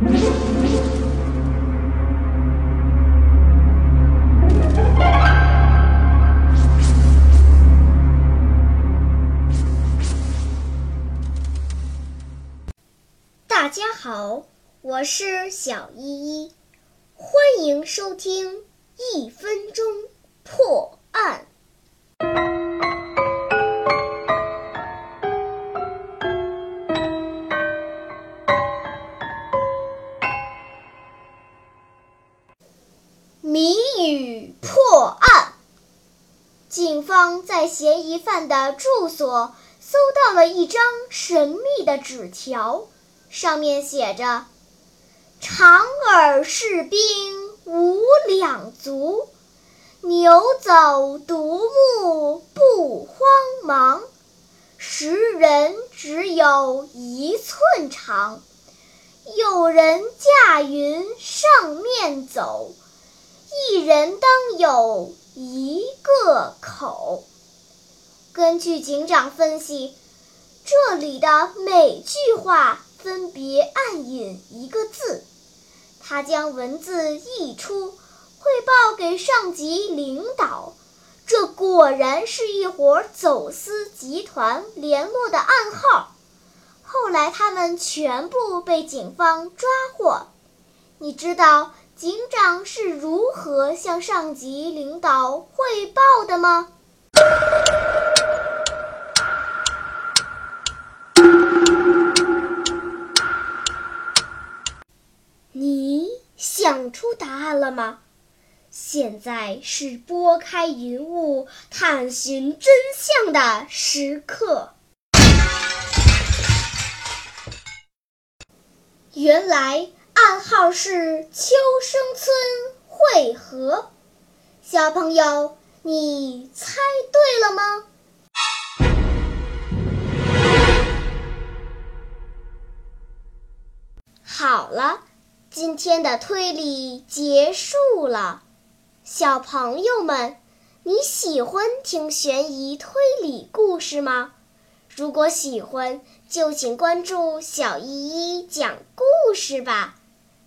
大家好，我是小依依，欢迎收听一分钟谜语破案，警方在嫌疑犯的住所搜到了一张神秘的纸条。上面写着：“长耳士兵无两足，牛走独木不慌忙。食人只有一寸长，有人驾云上面走，人当有一个口。”根据警长分析，这里的每句话。分别暗引一个字，他将文字译出，汇报给上级领导。这果然是一伙走私集团联络的暗号。后来他们全部被警方抓获。你知道警长是如何向上级领导汇报的吗？你想出答案了吗？现在是拨开云雾探寻真相的时刻。原来暗号是秋生村汇合。小朋友，你猜对了吗？好了。今天的推理结束了，小朋友们，你喜欢听悬疑推理故事吗？如果喜欢，就请关注小依依讲故事吧。